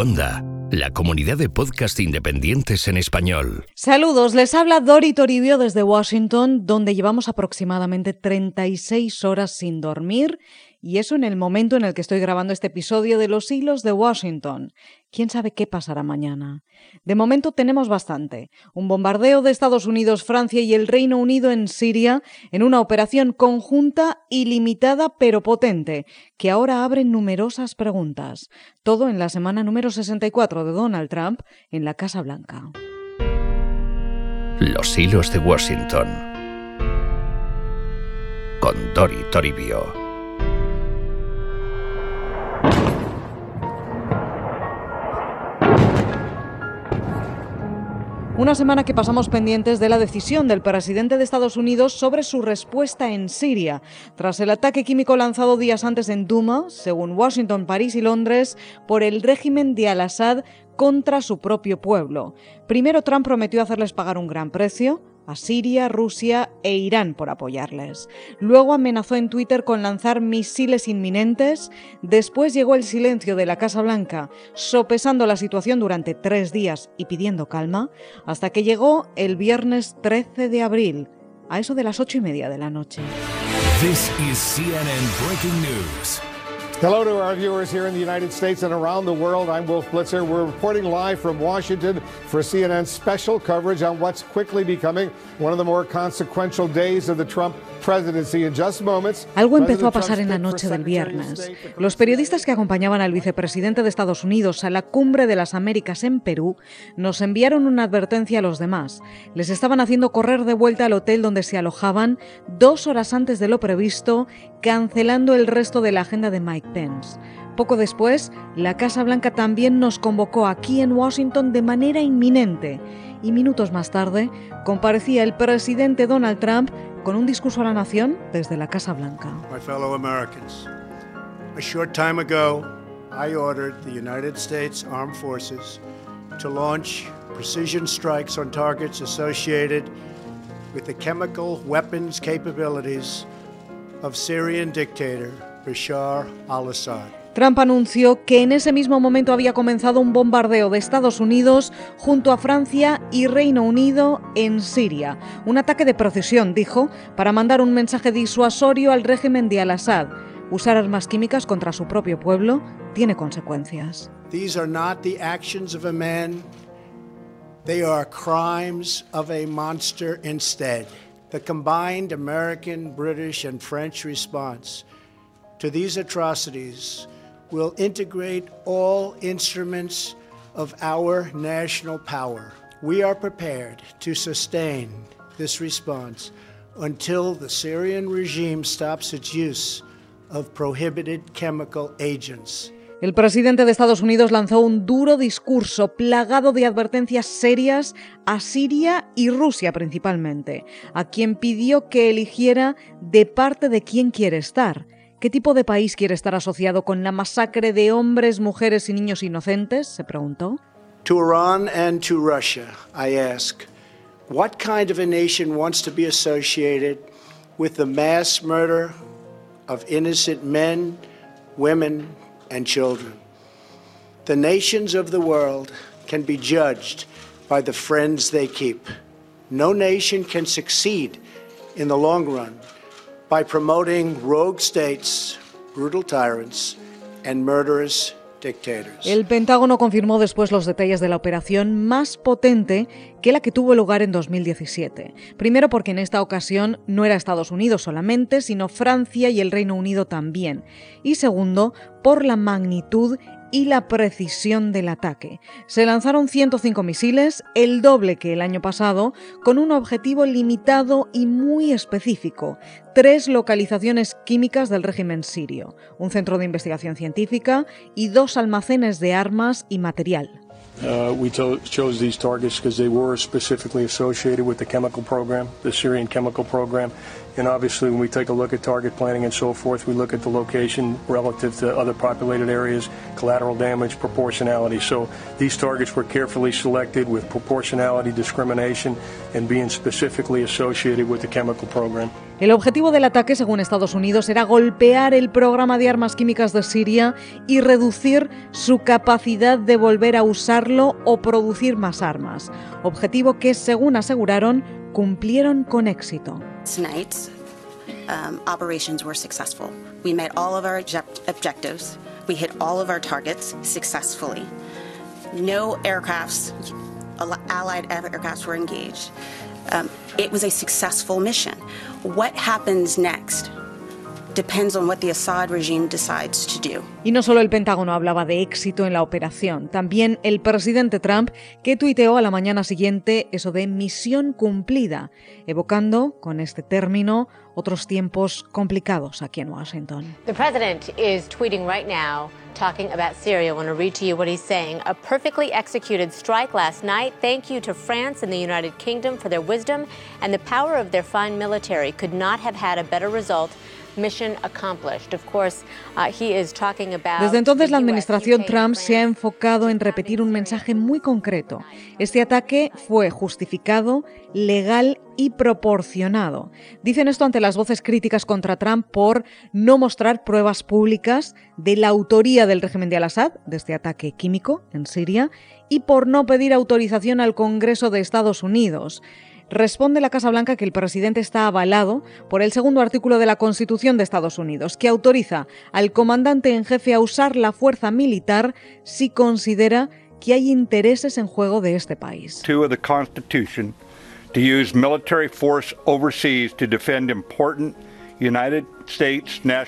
Onda, la comunidad de podcast independientes en español. Saludos, les habla Dori Toribio desde Washington, donde llevamos aproximadamente 36 horas sin dormir y eso en el momento en el que estoy grabando este episodio de Los Hilos de Washington. ¿Quién sabe qué pasará mañana? De momento tenemos bastante. Un bombardeo de Estados Unidos, Francia y el Reino Unido en Siria en una operación conjunta y limitada pero potente, que ahora abre numerosas preguntas. Todo en la semana número 64 de Donald Trump en la Casa Blanca. Los Hilos de Washington. Con Dori Toribio. Una semana que pasamos pendientes de la decisión del presidente de Estados Unidos sobre su respuesta en Siria, tras el ataque químico lanzado días antes en Duma, según Washington, París y Londres, por el régimen de Al-Assad contra su propio pueblo. Primero Trump prometió hacerles pagar un gran precio, a Siria, Rusia e Irán por apoyarles. Luego amenazó en Twitter con lanzar misiles inminentes. Después llegó el silencio de la Casa Blanca, sopesando la situación durante tres días y pidiendo calma, hasta que llegó el viernes 13 de abril, a eso de las ocho y media de la noche. Hello to our viewers here in the United States and around the world. I'm Wolf Blitzer. We're reporting live from Washington for CNN's special coverage on what's quickly becoming one of the more consequential days of the Trump Algo empezó a pasar en la noche del viernes. Los periodistas que acompañaban al vicepresidente de Estados Unidos a la cumbre de las Américas en Perú nos enviaron una advertencia a los demás. Les estaban haciendo correr de vuelta al hotel donde se alojaban dos horas antes de lo previsto, cancelando el resto de la agenda de Mike Pence. Poco después, la Casa Blanca también nos convocó aquí en Washington de manera inminente y minutos más tarde comparecía el presidente Donald Trump con un discurso a la nación desde la Casa Blanca. My fellow Americans, a short time ago, I ordered the United States Armed Forces to launch precision strikes on targets associated with the chemical weapons capabilities of Syrian dictator Bashar al-Assad. Trump anunció que en ese mismo momento había comenzado un bombardeo de Estados Unidos junto a Francia y Reino Unido en Siria. Un ataque de procesión, dijo, para mandar un mensaje disuasorio al régimen de Al-Assad. Usar armas químicas contra su propio pueblo tiene consecuencias. These are not the actions of a man. They are crimes of a monster instead. The combined American, British and French response to these atrocities will integrate all instruments of our national power. We are prepared to sustain this response until the Syrian regime stops its use of prohibited chemical agents. El presidente de Estados Unidos lanzó un duro discurso plagado de advertencias serias a Siria y Rusia principalmente, a quien pidió que eligiera de parte de quién quiere estar ¿Qué tipo de país quiere estar asociado con la masacre de hombres, mujeres y niños inocentes? se preguntó. To Iran and to Russia, I ask, what kind of a nation wants to be associated with the mass murder of innocent men, women, and children? The nations of the world can be judged by the friends they keep. No nation can succeed in the long run by promoting rogue states, brutal tyrants, and murderous. El Pentágono confirmó después los detalles de la operación más potente que la que tuvo lugar en 2017. Primero porque en esta ocasión no era Estados Unidos solamente, sino Francia y el Reino Unido también. Y segundo, por la magnitud y la precisión del ataque. Se lanzaron 105 misiles, el doble que el año pasado, con un objetivo limitado y muy específico, tres localizaciones químicas del régimen sirio, un centro de investigación científica y dos almacenes de armas y material. Uh, we chose these targets because they were specifically associated with the chemical program, the Syrian chemical program. And obviously, when we take a look at target planning and so forth, we look at the location relative to other populated areas, collateral damage, proportionality. So these targets were carefully selected with proportionality, discrimination, and being specifically associated with the chemical program. El objetivo del ataque, según Estados Unidos, era golpear el programa de armas químicas de Siria y reducir su capacidad de volver a usarlo o producir más armas. Objetivo que, según aseguraron, cumplieron con éxito. Um, operations were successful. We met all of our objectives. We hit all of our targets successfully. No aircrafts, allied aircrafts were engaged. Um, it was a successful mission. What happens next? Depends on what the Assad regime decides to do. Y no solo el Pentágono hablaba de éxito en la operación, también el presidente Trump, que tuiteó a la mañana siguiente eso de misión cumplida, evocando con este término otros tiempos complicados aquí en Washington. The president is tweeting right now talking about Syria. I want to read to you what he's saying. A perfectly executed strike last night. Thank you to France and the United Kingdom for their wisdom and the power of their fine military. Could not have had a better result. Uh, Desde entonces la administración Trump se ha enfocado en repetir un mensaje muy concreto. Este ataque fue justificado, legal y proporcionado. Dicen esto ante las voces críticas contra Trump por no mostrar pruebas públicas de la autoría del régimen de Al-Assad, de este ataque químico en Siria, y por no pedir autorización al Congreso de Estados Unidos. Responde la Casa Blanca que el presidente está avalado por el segundo artículo de la Constitución de Estados Unidos, que autoriza al comandante en jefe a usar la fuerza militar si considera que hay intereses en juego de este país.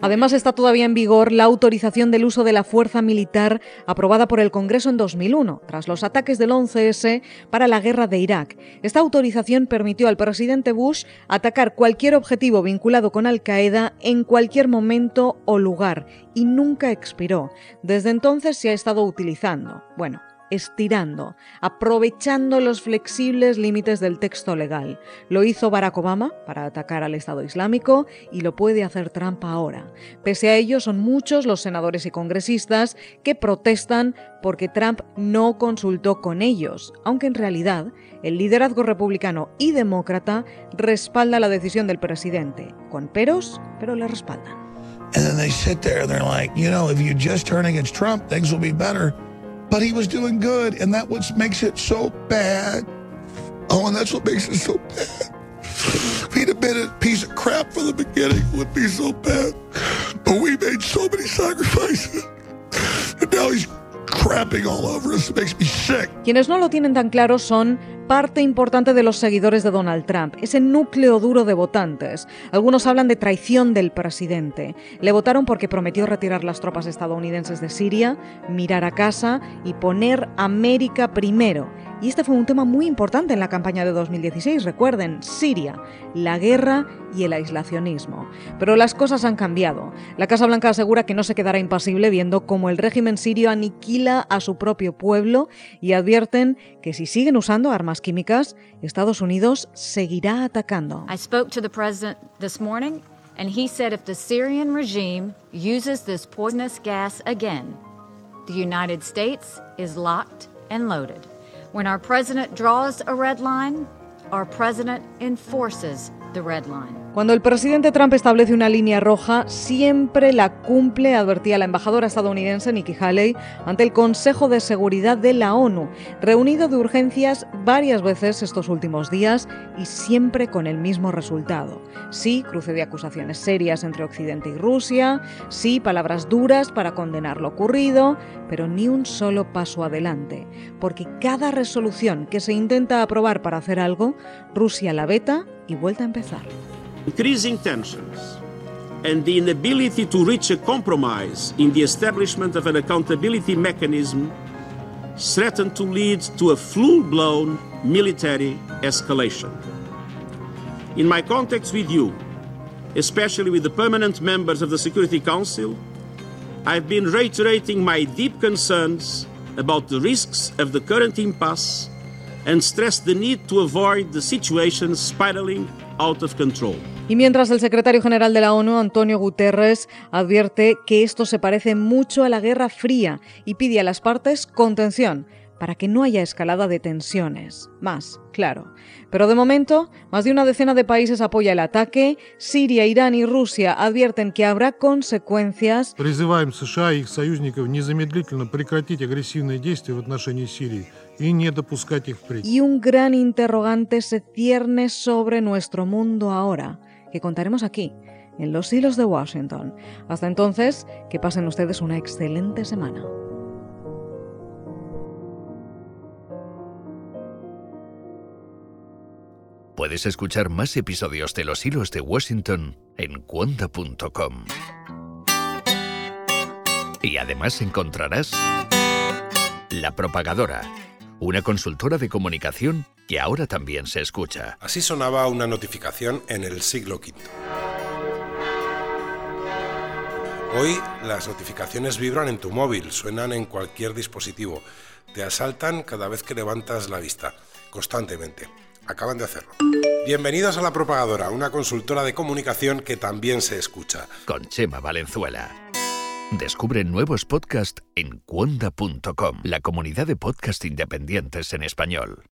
Además, está todavía en vigor la autorización del uso de la fuerza militar aprobada por el Congreso en 2001, tras los ataques del 11S para la guerra de Irak. Esta autorización permitió al presidente Bush atacar cualquier objetivo vinculado con Al-Qaeda en cualquier momento o lugar y nunca expiró. Desde entonces se ha estado utilizando. Bueno, estirando, aprovechando los flexibles límites del texto legal. Lo hizo Barack Obama para atacar al Estado Islámico y lo puede hacer Trump ahora. Pese a ello, son muchos los senadores y congresistas que protestan porque Trump no consultó con ellos, aunque en realidad el liderazgo republicano y demócrata respalda la decisión del presidente, con peros, pero le respaldan. But he was doing good, and that what makes it so bad. Oh, and that's what makes it so bad. If he'd have been a piece of crap from the beginning, it would be so bad. But we made so many sacrifices, and now he's crapping all over us. It makes me sick. Quienes no lo tienen tan claro son parte importante de los seguidores de Donald Trump, ese núcleo duro de votantes. Algunos hablan de traición del presidente. Le votaron porque prometió retirar las tropas estadounidenses de Siria, mirar a casa y poner América primero. Y este fue un tema muy importante en la campaña de 2016, recuerden, Siria, la guerra y el aislacionismo. Pero las cosas han cambiado. La Casa Blanca asegura que no se quedará impasible viendo cómo el régimen sirio aniquila a su propio pueblo y advierten que si siguen usando armas químicas, Estados Unidos seguirá atacando. I spoke to the president this morning and he said if the Syrian regime uses this poisonous gas again, the United States is locked and loaded. When our president draws a red line, our president enforces. Cuando el presidente Trump establece una línea roja, siempre la cumple, advertía la embajadora estadounidense Nikki Haley ante el Consejo de Seguridad de la ONU, reunido de urgencias varias veces estos últimos días y siempre con el mismo resultado. Sí, cruce de acusaciones serias entre Occidente y Rusia, sí, palabras duras para condenar lo ocurrido, pero ni un solo paso adelante, porque cada resolución que se intenta aprobar para hacer algo, Rusia la veta y vuelta a empezar. increasing tensions and the inability to reach a compromise in the establishment of an accountability mechanism threaten to lead to a full-blown military escalation. In my contacts with you, especially with the permanent members of the Security Council, I've been reiterating my deep concerns about the risks of the current impasse and stressed the need to avoid the situation spiraling out of control. Y mientras el secretario general de la ONU, Antonio Guterres, advierte que esto se parece mucho a la Guerra Fría y pide a las partes contención, para que no haya escalada de tensiones. Más, claro. Pero de momento, más de una decena de países apoya el ataque. Siria, Irán y Rusia advierten que habrá consecuencias. Призываем США и их союзников незамедлительно прекратить агрессивные действия в отношении Сирии и не допускать их впредь. Y un gran interrogante se cierne sobre nuestro mundo ahora, que contaremos aquí, en los hilos de Washington. Hasta entonces, que pasen ustedes una excelente semana. Puedes escuchar más episodios de Los Hilos de Washington en cuonda.com. Y además encontrarás La Propagadora, una consultora de comunicación que ahora también se escucha. Así sonaba una notificación en el siglo V. Hoy las notificaciones vibran en tu móvil, suenan en cualquier dispositivo, te asaltan cada vez que levantas la vista, constantemente. Acaban de hacerlo. Bienvenidos a La Propagadora, una consultora de comunicación que también se escucha. Con Chema Valenzuela. Descubre nuevos podcasts en cuonda.com, la comunidad de podcast independientes en español.